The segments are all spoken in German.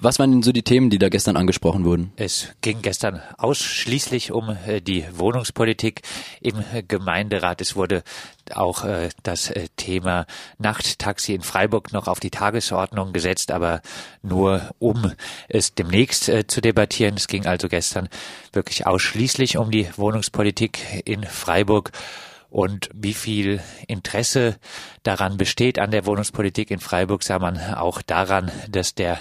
Was waren denn so die Themen, die da gestern angesprochen wurden? Es ging gestern ausschließlich um äh, die Wohnungspolitik im Gemeinderat. Es wurde auch äh, das äh, Thema Nachttaxi in Freiburg noch auf die Tagesordnung gesetzt, aber nur um es demnächst zu debattieren. Es ging also gestern wirklich ausschließlich um die Wohnungspolitik in Freiburg und wie viel Interesse daran besteht an der Wohnungspolitik in Freiburg, sah man auch daran, dass der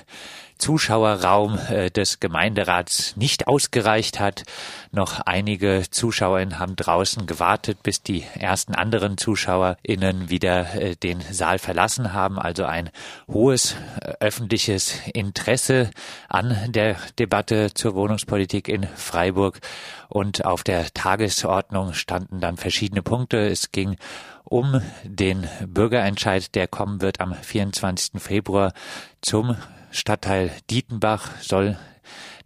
Zuschauerraum äh, des Gemeinderats nicht ausgereicht hat. Noch einige Zuschauerinnen haben draußen gewartet, bis die ersten anderen ZuschauerInnen wieder äh, den Saal verlassen haben. Also ein hohes äh, öffentliches Interesse an der Debatte zur Wohnungspolitik in Freiburg. Und auf der Tagesordnung standen dann verschiedene Punkte. Es ging um den Bürgerentscheid, der kommen wird am 24. Februar zum Stadtteil Dietenbach soll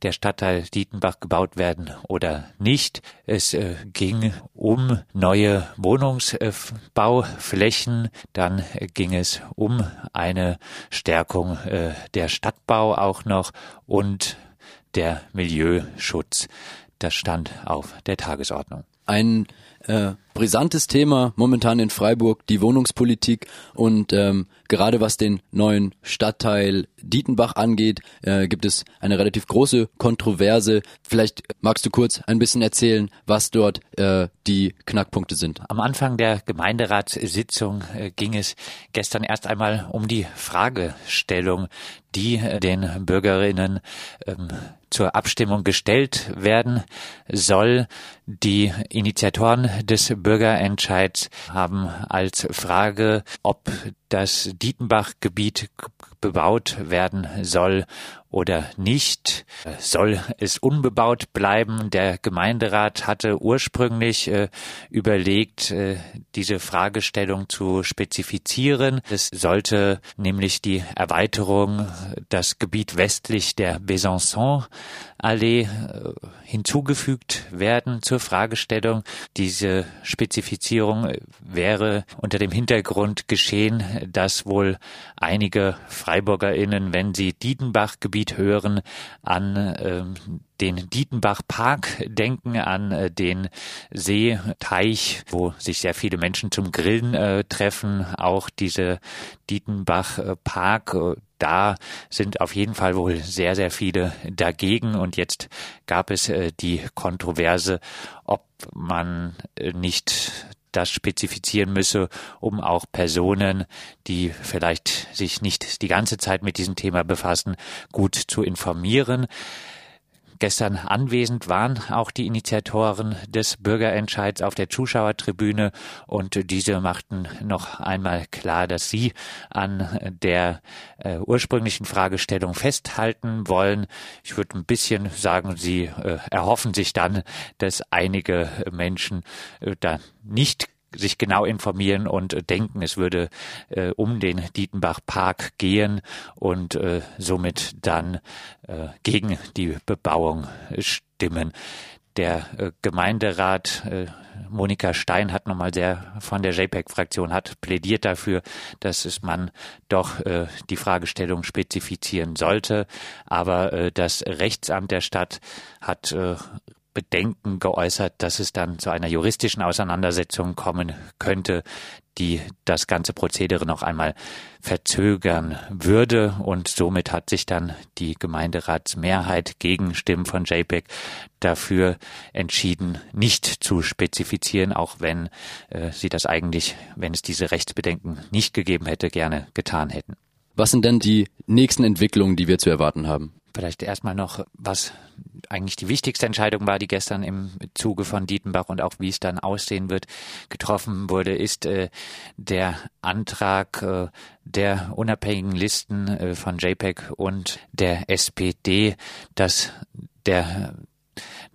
der Stadtteil Dietenbach gebaut werden oder nicht. Es äh, ging um neue Wohnungsbauflächen. Dann äh, ging es um eine Stärkung äh, der Stadtbau auch noch und der Milieuschutz. Das stand auf der Tagesordnung. Ein äh, brisantes Thema momentan in Freiburg, die Wohnungspolitik und ähm, gerade was den neuen Stadtteil Dietenbach angeht, äh, gibt es eine relativ große Kontroverse. Vielleicht magst du kurz ein bisschen erzählen, was dort äh, die Knackpunkte sind. Am Anfang der Gemeinderatssitzung äh, ging es gestern erst einmal um die Fragestellung, die äh, den Bürgerinnen ähm, zur Abstimmung gestellt werden soll. Die Initiatoren des Bürgerentscheids haben als Frage, ob das Dietenbach-Gebiet bebaut werden soll oder nicht. Soll es unbebaut bleiben? Der Gemeinderat hatte ursprünglich äh, überlegt, äh, diese Fragestellung zu spezifizieren. Es sollte nämlich die Erweiterung, das Gebiet westlich der Besançon Allee äh, hinzugefügt werden zur Fragestellung. Diese Spezifizierung wäre unter dem Hintergrund geschehen, dass wohl einige FreiburgerInnen, wenn sie Dietenbach-Gebiet hören, an ähm, den Dietenbach Park denken, an äh, den Seeteich, wo sich sehr viele Menschen zum Grillen äh, treffen. Auch diese Dietenbach äh, Park, äh, da sind auf jeden Fall wohl sehr, sehr viele dagegen. Und jetzt gab es äh, die Kontroverse, ob man äh, nicht das spezifizieren müsse, um auch Personen, die vielleicht sich nicht die ganze Zeit mit diesem Thema befassen, gut zu informieren. Gestern anwesend waren auch die Initiatoren des Bürgerentscheids auf der Zuschauertribüne und diese machten noch einmal klar, dass sie an der äh, ursprünglichen Fragestellung festhalten wollen. Ich würde ein bisschen sagen, sie äh, erhoffen sich dann, dass einige Menschen äh, da nicht sich genau informieren und denken, es würde äh, um den Dietenbach Park gehen und äh, somit dann äh, gegen die Bebauung stimmen. Der äh, Gemeinderat äh, Monika Stein hat nochmal sehr von der JPEG-Fraktion hat plädiert dafür, dass es man doch äh, die Fragestellung spezifizieren sollte. Aber äh, das Rechtsamt der Stadt hat äh, Bedenken geäußert, dass es dann zu einer juristischen Auseinandersetzung kommen könnte, die das ganze Prozedere noch einmal verzögern würde. Und somit hat sich dann die Gemeinderatsmehrheit gegen Stimmen von JPEG dafür entschieden, nicht zu spezifizieren, auch wenn äh, sie das eigentlich, wenn es diese Rechtsbedenken nicht gegeben hätte, gerne getan hätten. Was sind denn die nächsten Entwicklungen, die wir zu erwarten haben? Vielleicht erstmal noch, was eigentlich die wichtigste Entscheidung war, die gestern im Zuge von Dietenbach und auch wie es dann aussehen wird, getroffen wurde, ist äh, der Antrag äh, der unabhängigen Listen äh, von JPEG und der SPD, dass der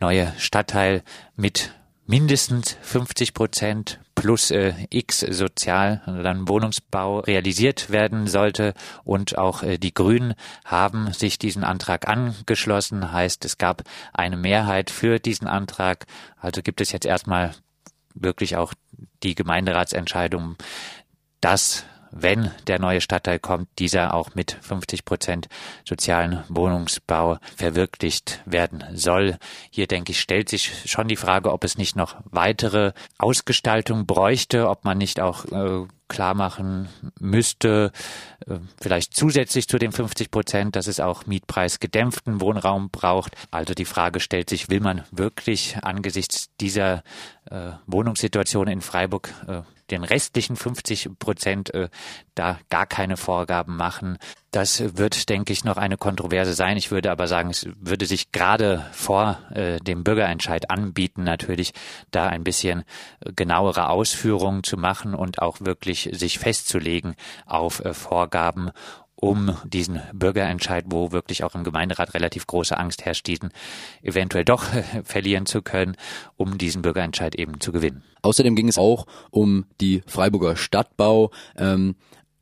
neue Stadtteil mit mindestens 50 Prozent plus äh, X Sozial, dann Wohnungsbau realisiert werden sollte. Und auch äh, die Grünen haben sich diesen Antrag angeschlossen. Heißt, es gab eine Mehrheit für diesen Antrag. Also gibt es jetzt erstmal wirklich auch die Gemeinderatsentscheidung, dass wenn der neue Stadtteil kommt, dieser auch mit 50 Prozent sozialen Wohnungsbau verwirklicht werden soll. Hier denke ich, stellt sich schon die Frage, ob es nicht noch weitere Ausgestaltung bräuchte, ob man nicht auch äh, klar machen müsste, äh, vielleicht zusätzlich zu den 50 Prozent, dass es auch mietpreisgedämpften Wohnraum braucht. Also die Frage stellt sich, will man wirklich angesichts dieser äh, Wohnungssituation in Freiburg äh, den restlichen 50 Prozent äh, da gar keine Vorgaben machen. Das wird, denke ich, noch eine Kontroverse sein. Ich würde aber sagen, es würde sich gerade vor äh, dem Bürgerentscheid anbieten, natürlich da ein bisschen genauere Ausführungen zu machen und auch wirklich sich festzulegen auf äh, Vorgaben um diesen Bürgerentscheid, wo wirklich auch im Gemeinderat relativ große Angst herrscht, diesen eventuell doch verlieren zu können, um diesen Bürgerentscheid eben zu gewinnen. Außerdem ging es auch um die Freiburger Stadtbau. Ähm,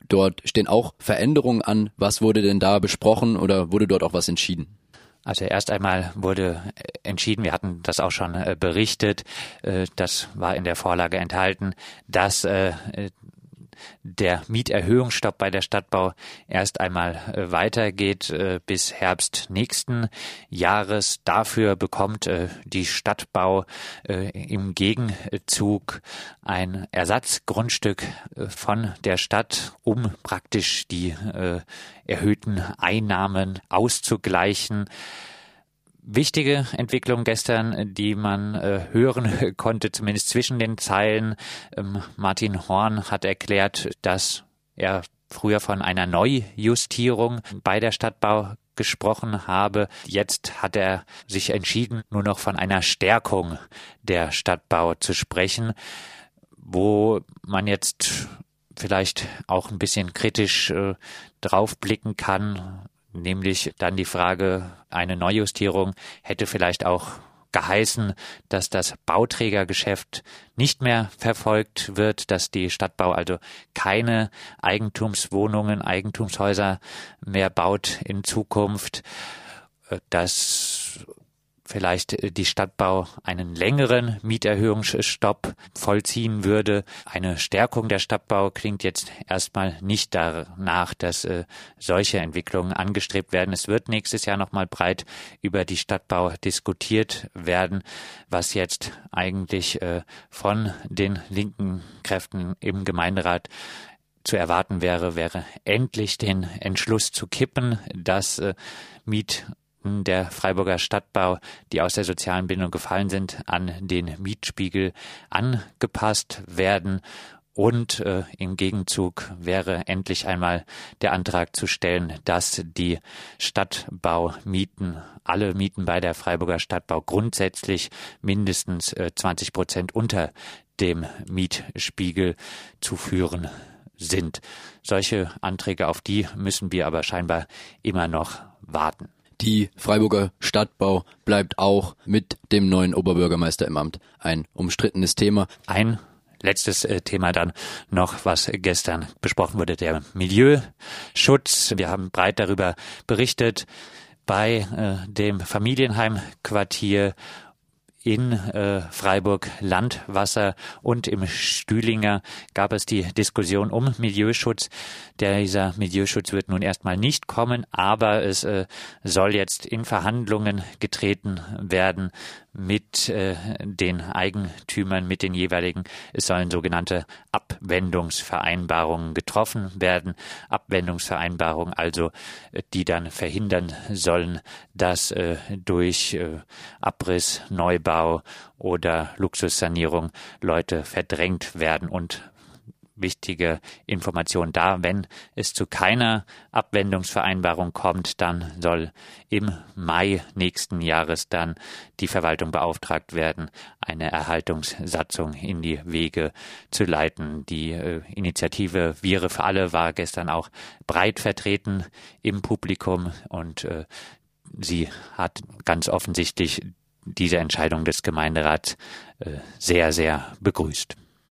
dort stehen auch Veränderungen an. Was wurde denn da besprochen oder wurde dort auch was entschieden? Also erst einmal wurde entschieden, wir hatten das auch schon äh, berichtet, äh, das war in der Vorlage enthalten, dass äh, der Mieterhöhungsstopp bei der Stadtbau erst einmal äh, weitergeht äh, bis Herbst nächsten Jahres. Dafür bekommt äh, die Stadtbau im Gegenzug ein Ersatzgrundstück von der Stadt, um praktisch die erhöhten Einnahmen auszugleichen wichtige Entwicklung gestern, die man äh, hören konnte, zumindest zwischen den Zeilen. Ähm, Martin Horn hat erklärt, dass er früher von einer Neujustierung bei der Stadtbau gesprochen habe. Jetzt hat er sich entschieden, nur noch von einer Stärkung der Stadtbau zu sprechen, wo man jetzt vielleicht auch ein bisschen kritisch äh, draufblicken kann, nämlich dann die Frage, eine Neujustierung hätte vielleicht auch geheißen, dass das Bauträgergeschäft nicht mehr verfolgt wird, dass die Stadtbau also keine Eigentumswohnungen, Eigentumshäuser mehr baut in Zukunft, dass vielleicht äh, die Stadtbau einen längeren Mieterhöhungsstopp vollziehen würde. Eine Stärkung der Stadtbau klingt jetzt erstmal nicht danach, dass äh, solche Entwicklungen angestrebt werden. Es wird nächstes Jahr nochmal breit über die Stadtbau diskutiert werden, was jetzt eigentlich äh, von den linken Kräften im Gemeinderat zu erwarten wäre, wäre endlich den Entschluss zu kippen, dass äh, Miet der Freiburger Stadtbau, die aus der sozialen Bindung gefallen sind, an den Mietspiegel angepasst werden. Und äh, im Gegenzug wäre endlich einmal der Antrag zu stellen, dass die Stadtbaumieten, alle Mieten bei der Freiburger Stadtbau grundsätzlich mindestens äh, 20 Prozent unter dem Mietspiegel zu führen sind. Solche Anträge, auf die müssen wir aber scheinbar immer noch warten. Die Freiburger Stadtbau bleibt auch mit dem neuen Oberbürgermeister im Amt ein umstrittenes Thema. Ein letztes äh, Thema dann noch, was gestern besprochen wurde, der Milieuschutz. Wir haben breit darüber berichtet. Bei äh, dem Familienheimquartier in äh, Freiburg Landwasser und im Stühlinger gab es die Diskussion um Milieuschutz. Dieser Milieuschutz wird nun erstmal nicht kommen, aber es äh, soll jetzt in Verhandlungen getreten werden mit äh, den Eigentümern, mit den jeweiligen. Es sollen sogenannte Abwendungsvereinbarungen getroffen werden. Abwendungsvereinbarungen also, äh, die dann verhindern sollen, dass äh, durch äh, Abriss, Neubau oder Luxussanierung Leute verdrängt werden und wichtige Information da. Wenn es zu keiner Abwendungsvereinbarung kommt, dann soll im Mai nächsten Jahres dann die Verwaltung beauftragt werden, eine Erhaltungssatzung in die Wege zu leiten. Die äh, Initiative Viere für alle war gestern auch breit vertreten im Publikum und äh, sie hat ganz offensichtlich diese Entscheidung des Gemeinderats äh, sehr, sehr begrüßt.